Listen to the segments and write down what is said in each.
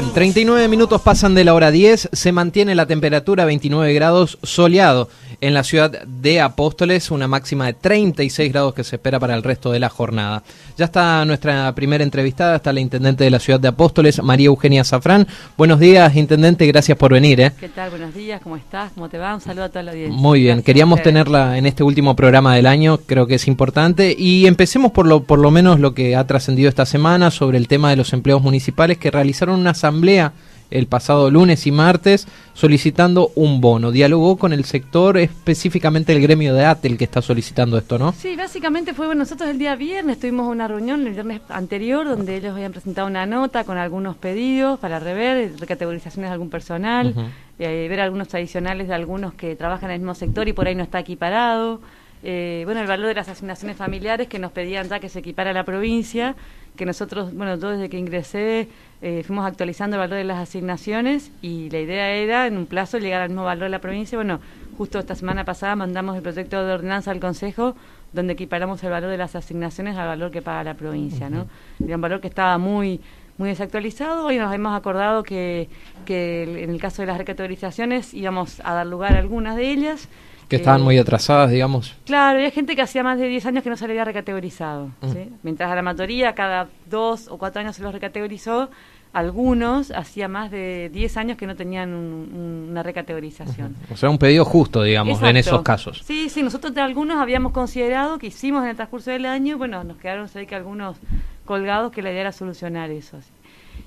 Bien, 39 minutos pasan de la hora 10, se mantiene la temperatura 29 grados soleado en la ciudad de Apóstoles, una máxima de 36 grados que se espera para el resto de la jornada. Ya está nuestra primera entrevistada, está la intendente de la ciudad de Apóstoles, María Eugenia Zafrán. Buenos días, intendente, gracias por venir. ¿eh? ¿Qué tal? Buenos días, ¿cómo estás? ¿Cómo te va? Un saludo a toda la audiencia. Muy bien, Gracias queríamos tenerla en este último programa del año, creo que es importante. Y empecemos por lo, por lo menos lo que ha trascendido esta semana sobre el tema de los empleos municipales que realizaron una asamblea el pasado lunes y martes solicitando un bono. Dialogó con el sector, específicamente el gremio de ATEL que está solicitando esto, ¿no? Sí, básicamente fue bueno, nosotros el día viernes tuvimos una reunión el viernes anterior donde ellos habían presentado una nota con algunos pedidos para rever, recategorizaciones de algún personal, Ujú. eh, ver algunos adicionales de algunos que trabajan en el mismo sector y por ahí no está equiparado. Eh, bueno, el valor de las asignaciones familiares que nos pedían ya que se equipara la provincia, que nosotros, bueno, yo desde que ingresé eh, fuimos actualizando el valor de las asignaciones y la idea era en un plazo llegar al mismo valor de la provincia. Bueno, justo esta semana pasada mandamos el proyecto de ordenanza al Consejo donde equiparamos el valor de las asignaciones al valor que paga la provincia, ¿no? Era un valor que estaba muy muy desactualizado. Hoy nos hemos acordado que, que en el caso de las recategorizaciones íbamos a dar lugar a algunas de ellas. Que estaban Eh, muy atrasadas, digamos. Claro, había gente que hacía más de 10 años que no se le había recategorizado. Mm. ¿sí? Mientras a la mayoría cada dos o cuatro años se los recategorizó, algunos hacía más de 10 años que no tenían un- un- una recategorización. O sea, un pedido justo, digamos, en esos casos. Sí, sí, nosotros de algunos habíamos considerado que hicimos en el transcurso del año, bueno, nos quedaron sé que algunos colgados que la idea era solucionar eso. así.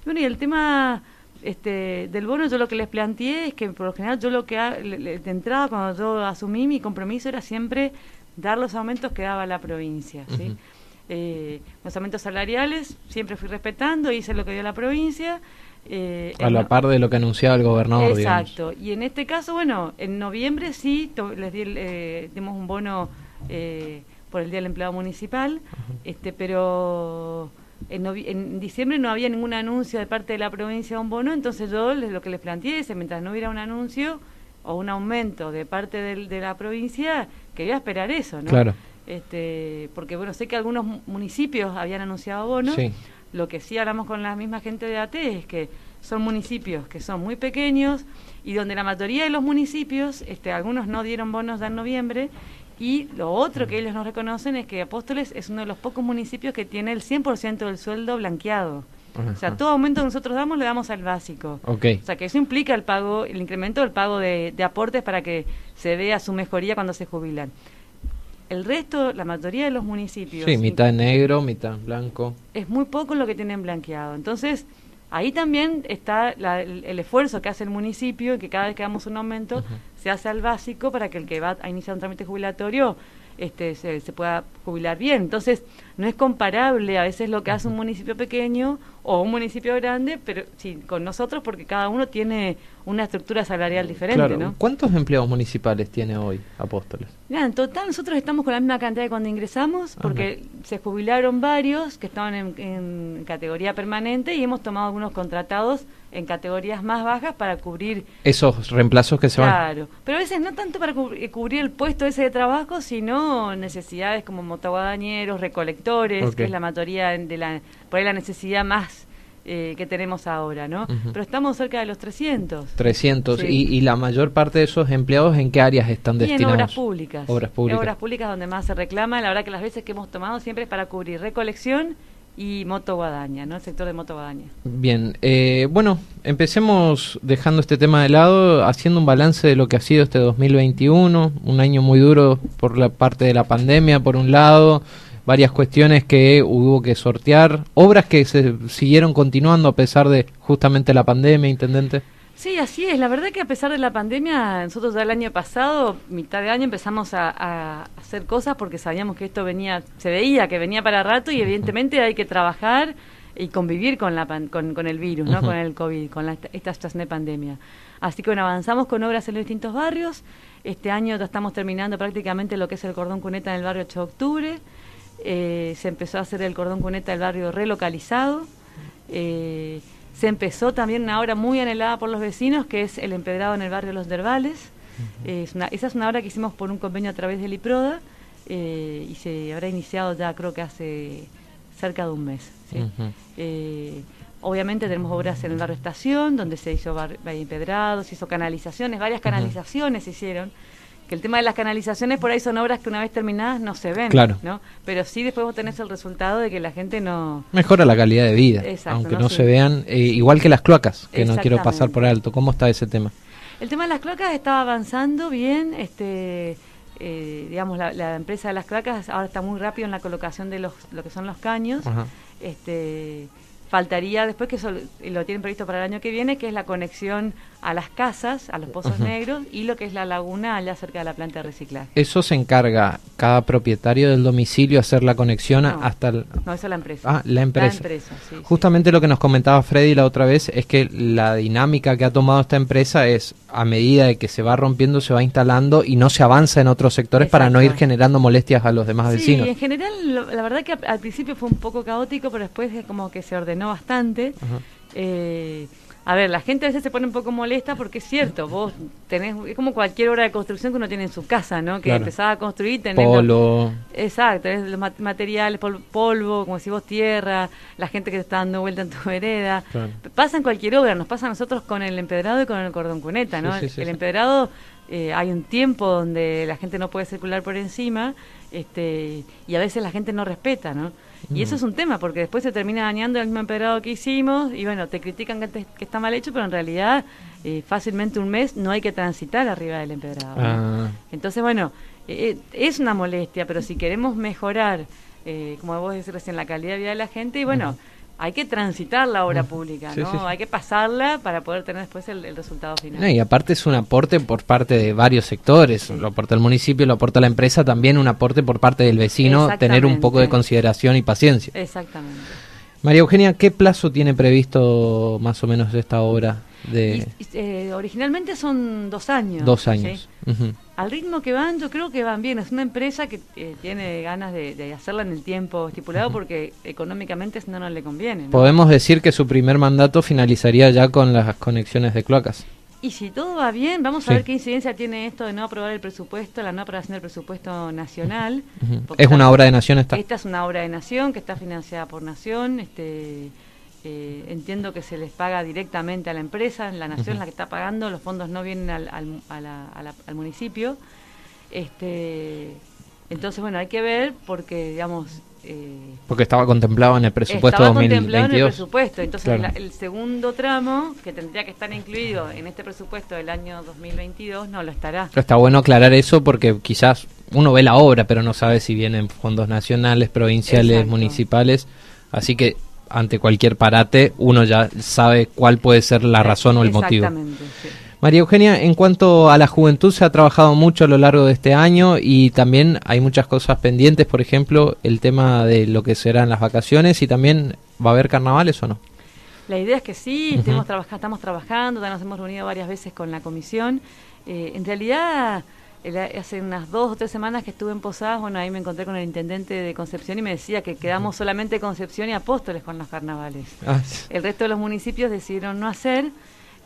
Y bueno, y el tema este, del bono, yo lo que les planteé es que por lo general yo lo que de entrada cuando yo asumí mi compromiso era siempre dar los aumentos que daba la provincia, ¿sí? Eh, los aumentos salariales siempre fui respetando, hice lo que dio la provincia. eh, A la no- par de lo que anunciaba el gobernador, digamos. Exacto. Y en este caso, bueno, en noviembre sí les di el, eh, dimos un bono eh, por el Día del Empleado Municipal, este, pero en, en diciembre no había ningún anuncio de parte de la provincia de un bono, entonces yo les- lo que les planteé es, mientras no hubiera un anuncio o un aumento de parte del- de la provincia, que iba a esperar eso, ¿no? Claro. Este, porque bueno, sé que algunos mu- municipios habían anunciado bonos. Sí. Lo que sí hablamos con la misma gente de AT es que son municipios que son muy pequeños y donde la mayoría de los municipios, este, algunos no dieron bonos ya en noviembre y lo otro que ellos nos reconocen es que Apóstoles es uno de los pocos municipios que tiene el 100% del sueldo blanqueado. O sea, todo aumento que nosotros damos le damos al básico. O sea, que eso implica el pago, el incremento del pago de, de aportes para que se vea su mejoría cuando se jubilan. El resto, la mayoría de los municipios, Sí, mitad negro, mitad blanco. es muy poco lo que tienen blanqueado. Entonces, ahí también está la- el, el esfuerzo que hace el municipio, que cada vez que damos un aumento, se hace al básico para que el que va a iniciar un trámite jubilatorio este, se, se pueda jubilar bien. Entonces, no es comparable a veces lo que hace un municipio pequeño o un municipio grande, pero sí, con nosotros porque cada uno tiene una estructura salarial diferente, Claro. ¿no? ¿Cuántos empleados municipales tiene hoy Apóstoles? Mira, en total nosotros estamos con la misma cantidad de cuando ingresamos, porque se jubilaron varios que estaban en, en categoría permanente y hemos tomado algunos contratados en categorías más bajas para cubrir Esos reemplazos que se van. Claro, pero a veces no tanto para eh, cubrir el puesto ese de trabajo, sino necesidades como motoguadañeros, recolectores, que es la mayoría de la, por ahí la necesidad más eh, que tenemos ahora, ¿no? Pero estamos cerca de los 300. 300. Sí. Y, y la mayor parte de esos empleados, ¿en qué áreas están Y en destinados? obras públicas. Obras públicas. En obras públicas donde más se reclama. La verdad que las veces que hemos tomado siempre es para cubrir recolección y motoguadaña, ¿no? El sector de motoguadaña. Bien, eh, bueno, empecemos dejando este tema de lado, haciendo un balance de lo que ha sido este 2021, un año muy duro por la parte de la pandemia, por un lado, varias cuestiones que hubo que sortear, obras que se siguieron continuando a pesar de justamente la pandemia, intendente. Sí, así es. La verdad que a pesar de la pandemia, nosotros ya el año pasado, mitad de año, empezamos a, a hacer cosas porque sabíamos que esto venía, se veía que venía para rato y evidentemente hay que trabajar y convivir con, la pan- con, con el virus, ¿no? Con el COVID, con la, esta situación de pandemia. Así que bueno, avanzamos con obras en los distintos barrios. Este año ya estamos terminando prácticamente lo que es el cordón cuneta en el barrio 8 de octubre. Eh, se empezó a hacer el cordón cuneta del barrio relocalizado. Eh, se empezó también una obra muy anhelada por los vecinos, que es el empedrado en el barrio Los Derbales. Eh, es una- esa es una obra que hicimos por un convenio a través del IPRODA eh, y se habrá iniciado ya creo que hace cerca de un mes. Eh, obviamente tenemos obras en el barrio Estación, donde se hizo bar- empedrado, se hizo canalizaciones, varias canalizaciones se hicieron. Que el tema de las canalizaciones por ahí son obras que una vez terminadas no se ven, Claro. ¿no? Pero sí después vos tenés el resultado de que la gente no... Mejora la calidad de vida, Exacto, aunque no se vean, eh, igual que las cloacas, que no quiero pasar por alto. ¿Cómo está ese tema? El tema de las cloacas estaba avanzando bien, este, eh, digamos, la, la empresa de las cloacas ahora está muy rápido en la colocación de los, lo que son los caños. Ajá. Este, faltaría después que eso lo tienen previsto para el año que viene, que es la conexión a las casas, a los pozos negros y lo que es la laguna allá cerca de la planta de reciclaje. Eso se encarga cada propietario del domicilio hacer la conexión No. hasta el... No, eso es la empresa. Ah, la empresa. La empresa, sí, sí. Justamente lo que nos comentaba Freddy la otra vez es que la dinámica que ha tomado esta empresa es a medida de que se va rompiendo, se va instalando y no se avanza en otros sectores para no ir generando molestias a los demás Sí, vecinos. en general, lo- la verdad que al, principio fue un poco caótico, pero después es como que se ordenó bastante. Eh, a ver, la gente a veces se pone un poco molesta porque es cierto, vos tenés, es como cualquier obra de construcción que uno tiene en su casa, ¿no? Que Claro. empezás a construir, tenés... Polo. Exacto, tenés los mat- materiales, pol- polvo, como si vos tierra, la gente que te está dando vuelta en tu vereda. Claro. Pasa en cualquier obra, nos pasa a nosotros con el empedrado y con el cordón cuneta, ¿no? Sí, sí, sí, el sí. empedrado, eh, hay un tiempo donde la gente no puede circular por encima este, y a veces la gente no respeta, ¿no? Y eso Mm. es un tema, porque después se termina dañando el mismo empedrado que hicimos y bueno, te critican que, te- que está mal hecho, pero en realidad eh, fácilmente un mes no hay que transitar arriba del empedrado. ¿no? Ah, Entonces, bueno, eh, eh, es una molestia, pero si queremos mejorar, eh, como vos decís recién, la calidad de vida de la gente, y bueno, hay que transitar la obra pública, Sí, ¿no? sí, sí. Hay que pasarla para poder tener después el, el resultado final. no, y aparte es un aporte por parte de varios sectores. Lo aporta el municipio, lo aporta la empresa, también un aporte por parte del vecino, tener un poco de consideración y paciencia. Exactamente. María Eugenia, ¿qué plazo tiene previsto más o menos esta obra de Y- eh, originalmente son dos años. dos años? Ujú. Al ritmo que van, yo creo que van bien. Es una empresa que eh, tiene ganas de, de hacerla en el tiempo estipulado porque económicamente no, no le conviene. ¿no? Podemos decir que su primer mandato finalizaría ya con las conexiones de cloacas. Y si todo va bien, vamos Sí. a ver qué incidencia tiene esto de no aprobar el presupuesto, la no aprobación del presupuesto nacional. Porque Es una obra de nación esta. Esta es una obra de nación que está financiada por nación. Este, eh, entiendo que se les paga directamente a la empresa, la nación es la que está pagando, los fondos no vienen al, al, a la- a la- al municipio. Este, entonces, bueno, hay que ver porque, digamos... eh, Porque estaba contemplado en el presupuesto estaba contemplado en el 2022. presupuesto. Entonces, Claro. la- el segundo tramo, que tendría que estar incluido en este presupuesto del año 2022, no lo estará. Está bueno aclarar eso porque quizás uno ve la obra, pero no sabe si vienen fondos nacionales, provinciales, Exacto. municipales. Así que ante cualquier parate uno ya sabe cuál puede ser la razón o el motivo. Exactamente, sí. María Eugenia, en cuanto a la juventud, se ha trabajado mucho a lo largo de este año y también hay muchas cosas pendientes, por ejemplo, el tema de lo que serán las vacaciones y también va a haber carnavales o no. La idea es que sí, estamos trabajando, ya nos hemos reunido varias veces con la comisión. Eh, en realidad, hace unas dos o tres semanas que estuve en Posadas, bueno, ahí me encontré con el intendente de Concepción y me decía que quedamos solamente Concepción y Apóstoles con los carnavales. Ah, el resto de los municipios decidieron no hacer,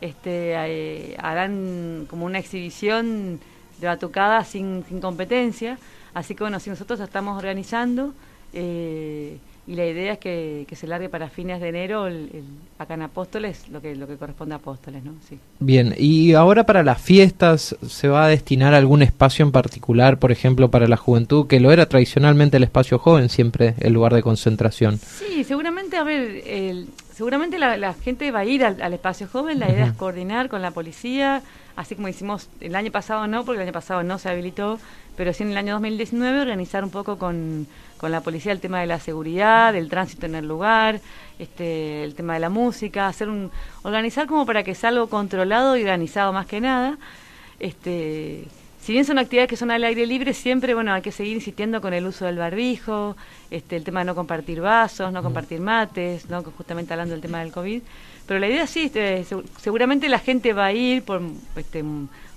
este, eh, harán como una exhibición de batucada sin, sin competencia. Así que bueno, si nosotros estamos organizando, eh, y la idea es que, se largue para fines de enero el, acá en Apóstoles lo que lo que corresponde a Apóstoles, ¿no? Sí. Bien, y ahora para las fiestas se va a destinar algún espacio en particular, por ejemplo, para la juventud, que lo era tradicionalmente el espacio joven siempre el lugar de concentración. Sí, seguramente a ver, seguramente la, gente va a ir al, espacio joven, la idea es coordinar con la policía, así como hicimos el año pasado no, porque el año pasado no se habilitó, pero sí en el año 2019 organizar un poco con, con la policía el tema de la seguridad, del tránsito en el lugar, este, el tema de la música, hacer un, organizar como para que sea algo controlado y organizado más que nada. Este, si bien son actividades que son al aire libre, siempre bueno hay que seguir insistiendo con el uso del barbijo, este, el tema de no compartir vasos, no compartir mates, no justamente hablando del tema del COVID. Pero la idea sí, este, seguramente la gente va a ir por este,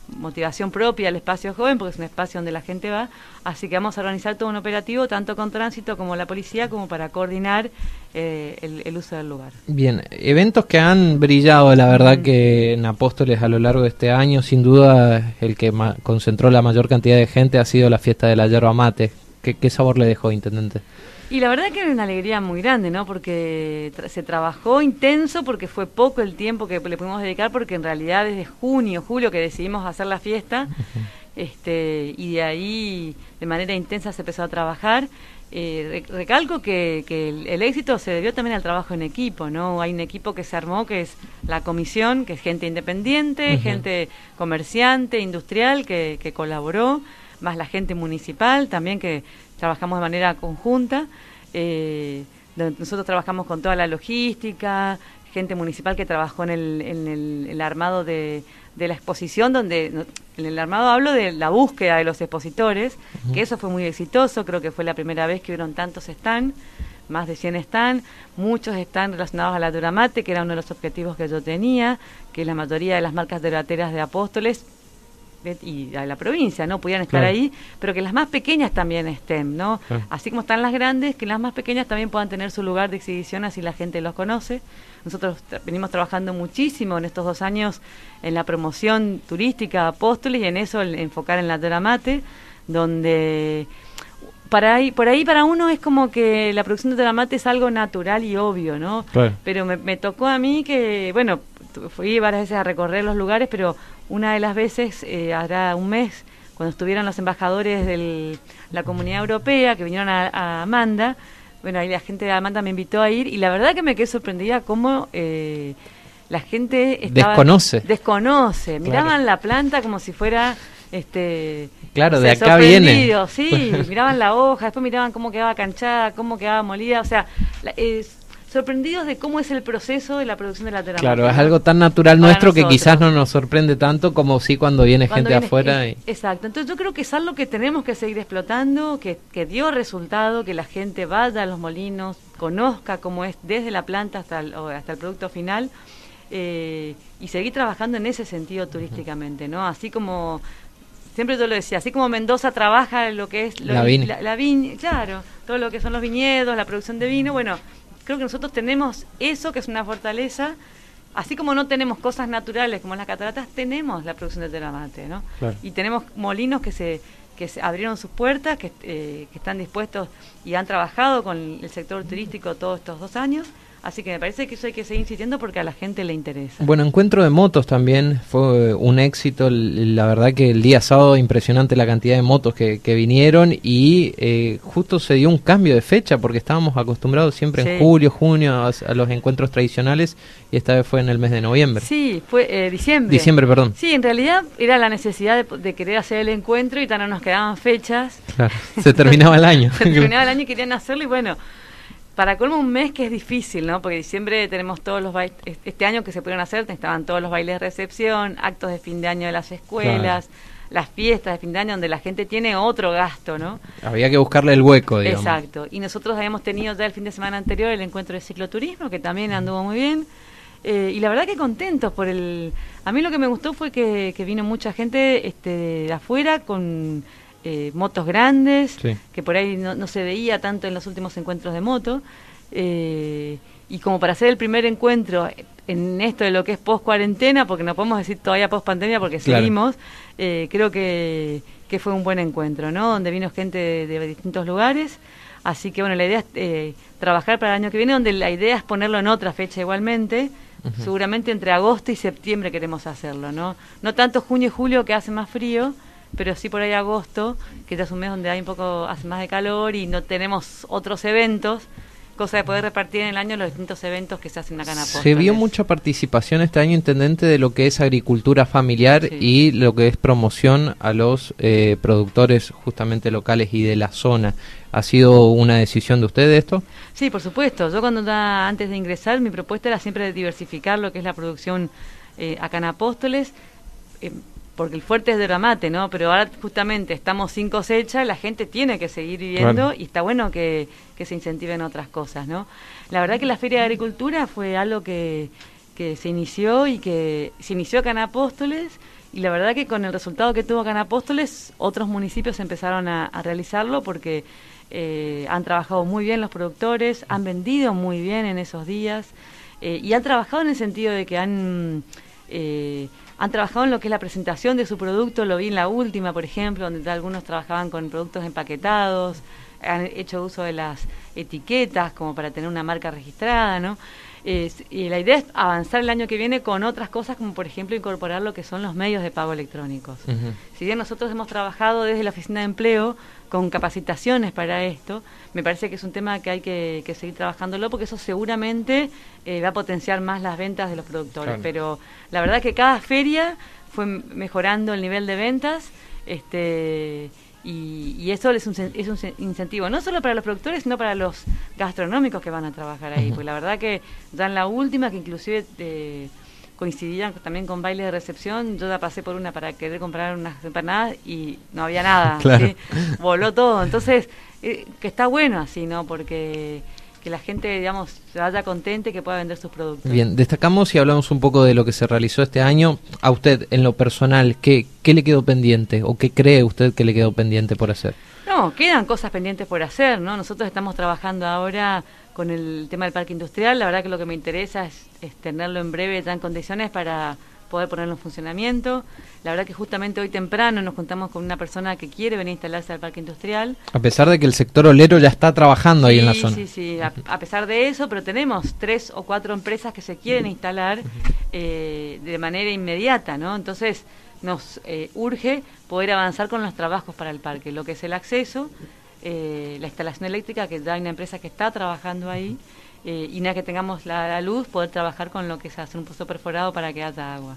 motivación propia al espacio joven, porque es un espacio donde la gente va, así que vamos a organizar todo un operativo, tanto con tránsito como la policía, como para coordinar eh, el, uso del lugar. Bien, eventos que han brillado, la verdad que en Apóstoles a lo largo de este año, sin duda el que concentró la mayor cantidad de gente ha sido la fiesta de la yerba mate. qué sabor le dejó, Intendente? Y la verdad que era una alegría muy grande, ¿no? Porque se trabajó intenso, porque fue poco el tiempo que le pudimos dedicar, porque en realidad desde junio, julio que decidimos hacer la fiesta, este, y de ahí de manera intensa se empezó a trabajar. Eh, recalco que, el, éxito se debió también al trabajo en equipo, ¿no? Hay un equipo que se armó, que es la comisión, que es gente independiente, gente comerciante, industrial, que, que colaboró, más la gente municipal también que trabajamos de manera conjunta. Eh, nosotros trabajamos con toda la logística, gente municipal que trabajó en el, en el, armado de, de, la exposición, donde en el armado hablo de la búsqueda de los expositores, que eso fue muy exitoso, creo que fue la primera vez que hubieron tantos están, más de 100 están, muchos están relacionados a la Duramate, que era uno de los objetivos que yo tenía, que la mayoría de las marcas durateras de Apóstoles y a la provincia, ¿no? Pudieran estar ahí, pero que las más pequeñas también estén, ¿no? Así como están las grandes, que las más pequeñas también puedan tener su lugar de exhibición, así la gente los conoce. Nosotros venimos trabajando muchísimo en estos dos años en la promoción turística Apóstoles y en eso el enfocar en la Teramate, donde para ahí, por ahí para uno es como que la producción de Teramate es algo natural y obvio, ¿no? Pero me, me tocó a mí que, bueno, fui varias veces a recorrer los lugares, pero una de las veces, eh, hará un mes, cuando estuvieron los embajadores de la Comunidad Europea que vinieron a, Amanda, bueno, ahí la gente de Amanda me invitó a ir y la verdad que me quedé sorprendida cómo eh, la gente desconoce. Desconoce, miraban la planta como si fuera este claro de acá viene. sí miraban la hoja después miraban cómo quedaba canchada cómo quedaba molida o sea es, sorprendidos de cómo es el proceso de la producción de la terapia. Claro, es algo tan natural nuestro que quizás no nos sorprende tanto como si cuando viene gente de afuera. Y... Exacto, entonces yo creo que es algo que tenemos que seguir explotando, que, que dio resultado, que la gente vaya a los molinos, conozca cómo es desde la planta hasta el, hasta el producto final. Eh, y seguir trabajando en ese sentido turísticamente, ¿no? Así como siempre yo lo decía, así como Mendoza trabaja lo que es la, viña, claro, todo lo que son los viñedos, la producción de vino, bueno, creo que nosotros tenemos eso que es una fortaleza, así como no tenemos cosas naturales como las cataratas, tenemos la producción de teramate, ¿no? Y tenemos molinos que se que se abrieron sus puertas, que, eh, que están dispuestos y han trabajado con el sector turístico todos estos dos años Así que me parece que eso hay que seguir insistiendo porque a la gente le interesa. Bueno, encuentro de motos también fue un éxito. La verdad que el día sábado impresionante la cantidad de motos que, vinieron y eh, justo se dio un cambio de fecha porque estábamos acostumbrados siempre en julio, junio a, los encuentros tradicionales y esta vez fue en el mes de noviembre. Sí, fue eh, diciembre. Diciembre, perdón. Sí, en realidad era la necesidad de, querer hacer el encuentro y tan no nos quedaban fechas. Claro, se terminaba el año. se terminaba el año y querían hacerlo y bueno para colmo un mes que es difícil, ¿no? Porque diciembre tenemos todos los bailes, este año que se pudieron hacer, estaban todos los bailes de recepción, actos de fin de año de las escuelas, las fiestas de fin de año donde la gente tiene otro gasto, ¿no? Había que buscarle el hueco, digamos. Exacto. Y nosotros habíamos tenido ya el fin de semana anterior el encuentro de cicloturismo, que también anduvo muy bien. Eh, y la verdad que contentos por el... A mí lo que me gustó fue que, vino mucha gente este, de afuera con eh, motos grandes, que por ahí no, se veía tanto en los últimos encuentros de moto. Eh, y como para hacer el primer encuentro en esto de lo que es post cuarentena, porque no podemos decir todavía post pandemia porque seguimos, creo que, que, fue un buen encuentro, ¿no? Donde vino gente de, distintos lugares. Así que bueno, la idea es trabajar para el año que viene, donde la idea es ponerlo en otra fecha igualmente, Seguramente entre agosto y septiembre queremos hacerlo, ¿no? No tanto junio y julio que hace más frío, pero sí por ahí agosto, que ya es un mes donde hay un poco, hace más de calor y no tenemos otros eventos cosa de poder repartir en el año los distintos eventos que se hacen acá en Apóstoles. Se vio mucha participación este año, intendente, de lo que es agricultura familiar y lo que es promoción a los eh, productores justamente locales y de la zona. ¿Ha sido una decisión de usted esto? Sí, por supuesto. Yo cuando antes de ingresar, mi propuesta era siempre diversificar lo que es la producción eh, acá en Apóstoles. Eh, porque el fuerte es de Ramate, ¿no? Pero ahora justamente estamos sin cosecha, la gente tiene que seguir viviendo y está bueno que, se incentiven otras cosas, ¿no? La verdad que la Feria de Agricultura fue algo que, que se inició y que se inició acá en Apóstoles y la verdad que con el resultado que tuvo acá en Apóstoles, otros municipios empezaron a, realizarlo porque eh, han trabajado muy bien los productores, han vendido muy bien en esos días eh, y han trabajado en el sentido de que han... Eh, han trabajado en lo que es la presentación de su producto, lo vi en la última, por ejemplo, donde algunos trabajaban con productos empaquetados, han hecho uso de las etiquetas como para tener una marca registrada, ¿no? Y la idea es avanzar el año que viene con otras cosas, como por ejemplo incorporar lo que son los medios de pago electrónicos. Si bien nosotros hemos trabajado desde la Oficina de Empleo con capacitaciones para esto, me parece que es un tema que hay que, seguir trabajándolo porque eso seguramente eh, va a potenciar más las ventas de los productores. Pero la verdad que cada feria fue mejorando el nivel de ventas. Este, y, eso es un, es un incentivo, no solo para los productores, sino para los gastronómicos que van a trabajar ahí. Porque la verdad que ya en la última, que inclusive eh, coincidían también con baile de recepción, yo ya pasé por una para querer comprar unas empanadas y no había nada. Voló todo. Entonces, eh, que está bueno así, ¿no? Porque que la gente, digamos, se vaya contente que pueda vender sus productos. Bien, destacamos y hablamos un poco de lo que se realizó este año. A usted, en lo personal, ¿qué, qué le quedó pendiente o qué cree usted que le quedó pendiente por hacer? No, quedan cosas pendientes por hacer, ¿no? Nosotros estamos trabajando ahora con el tema del parque industrial. La verdad que lo que me interesa es, es tenerlo en breve ya en condiciones para poder ponerlo en funcionamiento. La verdad que justamente hoy temprano nos contamos con una persona que quiere venir a instalarse al parque industrial. A pesar de que el sector olero ya está trabajando ahí en la zona. Sí, sí, a, a, pesar de eso, pero tenemos tres o cuatro empresas que se quieren instalar eh, de manera inmediata, ¿no? Entonces nos eh, urge poder avanzar con los trabajos para el parque, lo que es el acceso, eh, la instalación eléctrica, que ya hay una empresa que está trabajando ahí. Eh, y nada que tengamos la, luz, poder trabajar con lo que es hacer un pozo perforado para que haya agua.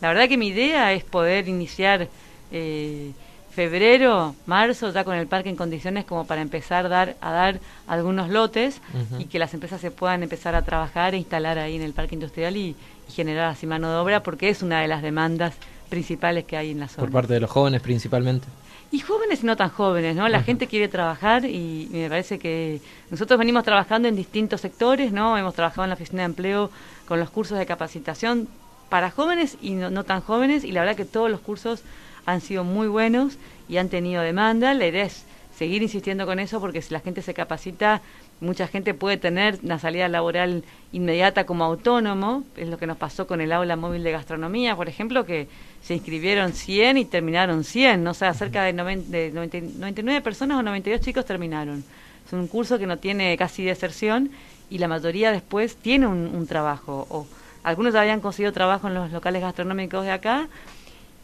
La verdad que mi idea es poder iniciar eh, febrero, marzo, ya con el parque en condiciones como para empezar dar, a dar algunos lotes y que las empresas se puedan empezar a trabajar e instalar ahí en el parque industrial y, y generar así mano de obra, porque es una de las demandas principales que hay en la zona. Por parte de los jóvenes principalmente. Y jóvenes y no tan jóvenes, ¿no? La gente quiere trabajar y, me parece que nosotros venimos trabajando en distintos sectores, ¿no? Hemos trabajado en la oficina de empleo con los cursos de capacitación para jóvenes y no, tan jóvenes y la verdad que todos los cursos han sido muy buenos y han tenido demanda. La idea es seguir insistiendo con eso porque si la gente se capacita, mucha gente puede tener una salida laboral inmediata como autónomo, es lo que nos pasó con el aula móvil de gastronomía, por ejemplo, que se inscribieron 100 y terminaron 100, ¿no? o sea, cerca de, 99 personas o 92 chicos terminaron. Es un curso que no tiene casi deserción y la mayoría después tiene un, trabajo. O algunos ya habían conseguido trabajo en los locales gastronómicos de acá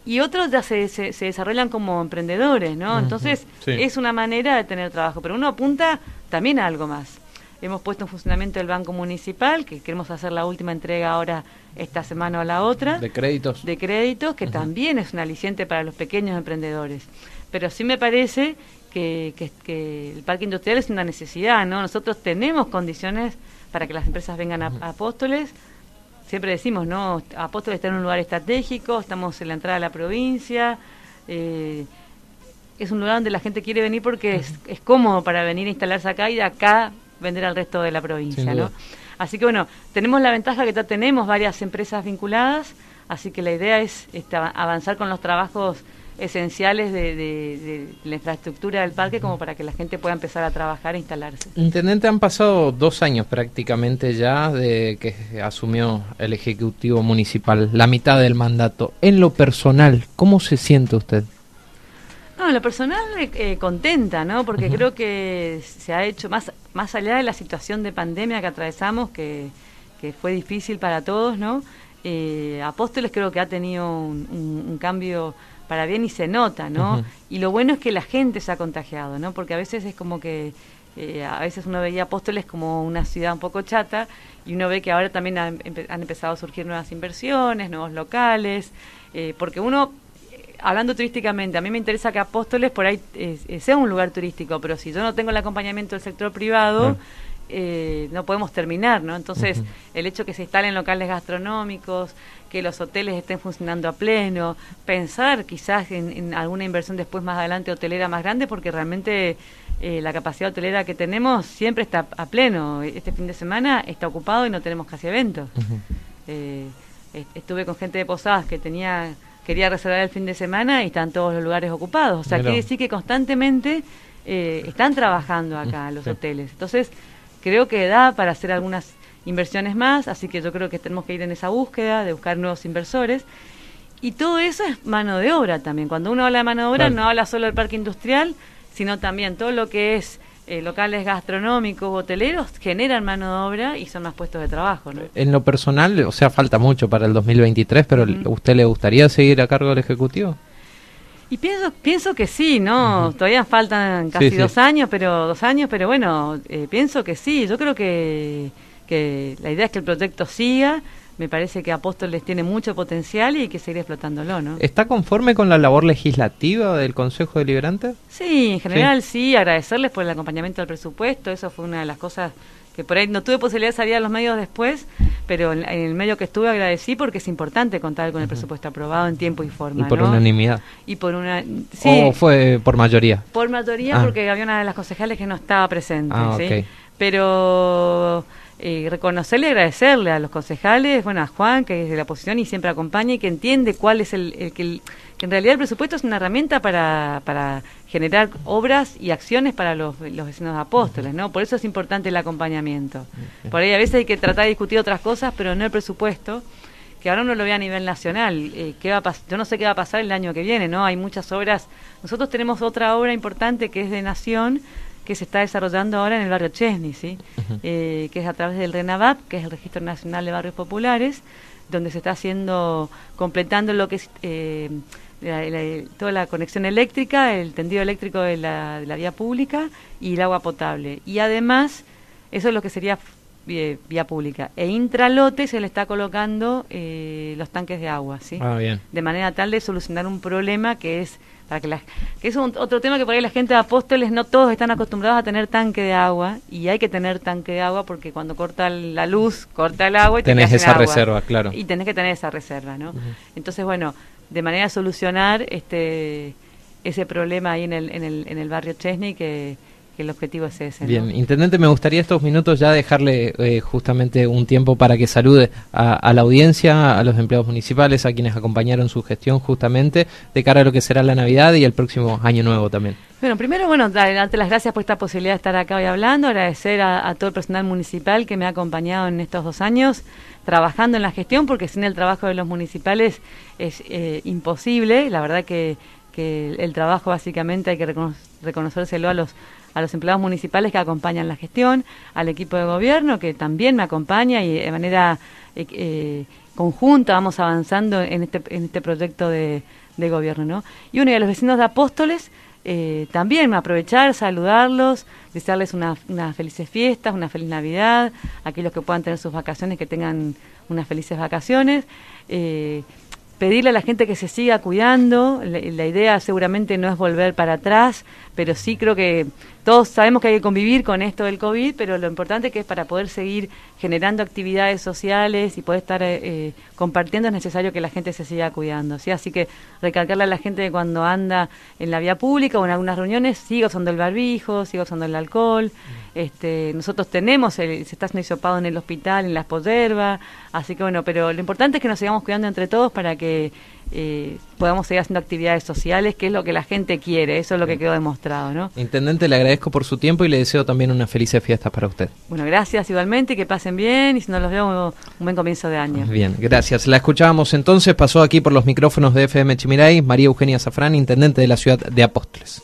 y otros ya se, se, desarrollan como emprendedores, ¿no? Entonces es una manera de tener trabajo, pero uno apunta también algo más. Hemos puesto en funcionamiento el Banco Municipal, que queremos hacer la última entrega ahora esta semana o la otra. De créditos. De créditos, que también es un aliciente para los pequeños emprendedores. Pero sí me parece que, que, el parque industrial es una necesidad, ¿no? Nosotros tenemos condiciones para que las empresas vengan a, Apóstoles. Siempre decimos, ¿no? Apóstoles está en un lugar estratégico, estamos en la entrada de la provincia. Eh, es un lugar donde la gente quiere venir porque es, es, cómodo para venir a instalarse acá y de acá vender al resto de la provincia, ¿no? Así que bueno, tenemos la ventaja que ya tenemos varias empresas vinculadas, así que la idea es este, avanzar con los trabajos esenciales de, la infraestructura del parque como para que la gente pueda empezar a trabajar e instalarse. Intendente, han pasado dos años prácticamente ya de que asumió el Ejecutivo Municipal, la mitad del mandato. En lo personal, ¿cómo se siente usted? En lo personal eh, contenta, ¿no? Porque creo que se ha hecho, más, más allá de la situación de pandemia que atravesamos, que, que fue difícil para todos, ¿no? Eh, Apóstoles creo que ha tenido un cambio para bien y se nota, ¿no? Y lo bueno es que la gente se ha contagiado, ¿no? Porque a veces es como que eh, a veces uno veía Apóstoles como una ciudad un poco chata y uno ve que ahora también han, empezado a surgir nuevas inversiones, nuevos locales, eh, porque uno, hablando turísticamente, a mí me interesa que Apóstoles por ahí sea un lugar turístico, pero si yo no tengo el acompañamiento del sector privado, no podemos terminar, ¿no? Entonces, el hecho que se instalen locales gastronómicos, que los hoteles estén funcionando a pleno, pensar quizás en, alguna inversión después más adelante hotelera más grande, porque realmente eh, la capacidad hotelera que tenemos siempre está a pleno. Este fin de semana está ocupado y no tenemos casi eventos. Eh, estuve con gente de Posadas que tenía quería reservar el fin de semana y están todos los lugares ocupados. O sea, quiere decir que constantemente eh, están trabajando acá los hoteles. Entonces, creo que da para hacer algunas inversiones más, así que yo creo que tenemos que ir en esa búsqueda de buscar nuevos inversores. Y todo eso es mano de obra también. Cuando uno habla de mano de obra, no habla solo del parque industrial, sino también todo lo que es eh, locales gastronómicos, hoteleros, generan mano de obra y son más puestos de trabajo. ¿no? En lo personal, o sea, falta mucho para el 2023, pero ¿usted le gustaría seguir a cargo del Ejecutivo? Y pienso, pienso que sí, ¿no? Todavía faltan casi dos años, pero dos años, pero bueno, eh, pienso que sí. Yo creo que que la idea es que el proyecto siga. Me parece que Apóstoles tiene mucho potencial y hay que seguir explotándolo, ¿no? ¿Está conforme con la labor legislativa del Consejo Deliberante? Sí, en general sí. agradecerles por el acompañamiento del presupuesto, eso fue una de las cosas que por ahí no tuve posibilidad de salir a los medios después, pero en, el medio que estuve agradecí porque es importante contar con el presupuesto aprobado en tiempo y forma. Y por unanimidad. Y por una... Sí, ¿O fue por mayoría? Por mayoría ah. porque había una de las concejales que no estaba presente, ah, ¿sí? Pero eh, reconocerle y agradecerle a los concejales, bueno, a Juan, que es de la oposición y siempre acompaña y que entiende cuál es el, que, en realidad el presupuesto es una herramienta para, para generar obras y acciones para los, los vecinos apóstoles, ¿no? Por eso es importante el acompañamiento. Por ahí a veces hay que tratar de discutir otras cosas, pero no el presupuesto que ahora uno lo ve a nivel nacional. Eh, ¿qué va a Yo no sé qué va a pasar el año que viene, ¿no? Hay muchas obras. Nosotros tenemos otra obra importante que es de Nación, que se está desarrollando ahora en el barrio Chesney, ¿sí? Eh, que es a través del RENAVAP, que es el Registro Nacional de Barrios Populares, donde se está haciendo, completando lo que es eh, toda la conexión eléctrica, el tendido eléctrico de la, vía pública y el agua potable. Y además, eso es lo que sería vía, vía pública. E intralote se le está colocando eh, los tanques de agua, ¿sí? Ah, bien. De manera tal de solucionar un problema que es que, es otro tema que por ahí la gente de Apóstoles no todos están acostumbrados a tener tanque de agua y hay que tener tanque de agua porque cuando corta la luz, corta el agua y tenés esa reserva, claro. Y tenés que tener esa reserva, ¿no? Entonces, bueno, de manera de solucionar este ese problema ahí en el, en el, en el barrio Chesney que que el objetivo es ese. Bien, Intendente, me gustaría estos minutos ya dejarle eh, justamente un tiempo para que salude a, la audiencia, a los empleados municipales, a quienes acompañaron su gestión justamente de cara a lo que será la Navidad y el próximo año nuevo también. Bueno, primero, bueno, darte las gracias por esta posibilidad de estar acá hoy hablando, agradecer a, todo el personal municipal que me ha acompañado en estos dos años trabajando en la gestión, porque sin el trabajo de los municipales es eh, imposible, la verdad que, que el trabajo básicamente hay que reconocérselo a los a los empleados municipales que acompañan la gestión, al equipo de gobierno que también me acompaña y de manera eh, eh, conjunta vamos avanzando en este, este proyecto de, gobierno. ¿no? Y uno de los vecinos de Apóstoles, eh, también aprovechar, saludarlos, desearles unas felices fiestas, una feliz Navidad, aquellos que puedan tener sus vacaciones, que tengan unas felices vacaciones pedirle a la gente que se siga cuidando. La, la, idea seguramente no es volver para atrás, pero sí creo que todos sabemos que hay que convivir con esto del COVID, pero lo importante que es para poder seguir generando actividades sociales y poder estar eh, eh, compartiendo es necesario que la gente se siga cuidando. ¿sí? Así que recalcarle a la gente que cuando anda en la vía pública o en algunas reuniones siga usando el barbijo, siga usando el alcohol. Este, nosotros tenemos, el, se está haciendo hisopado en el hospital, en la poderva, así que bueno, pero lo importante es que nos sigamos cuidando entre todos para que eh, podamos seguir haciendo actividades sociales, que es lo que la gente quiere, eso es lo que quedó demostrado, ¿no? Intendente, le agradezco por su tiempo y le deseo también unas felices fiestas para usted. Bueno, gracias igualmente, que pasen bien y si no los veo, un buen comienzo de año. Bien, gracias. La escuchábamos entonces, pasó aquí por los micrófonos de FM Chimiray, María Eugenia Zafrán, Intendente de la ciudad de Apóstoles.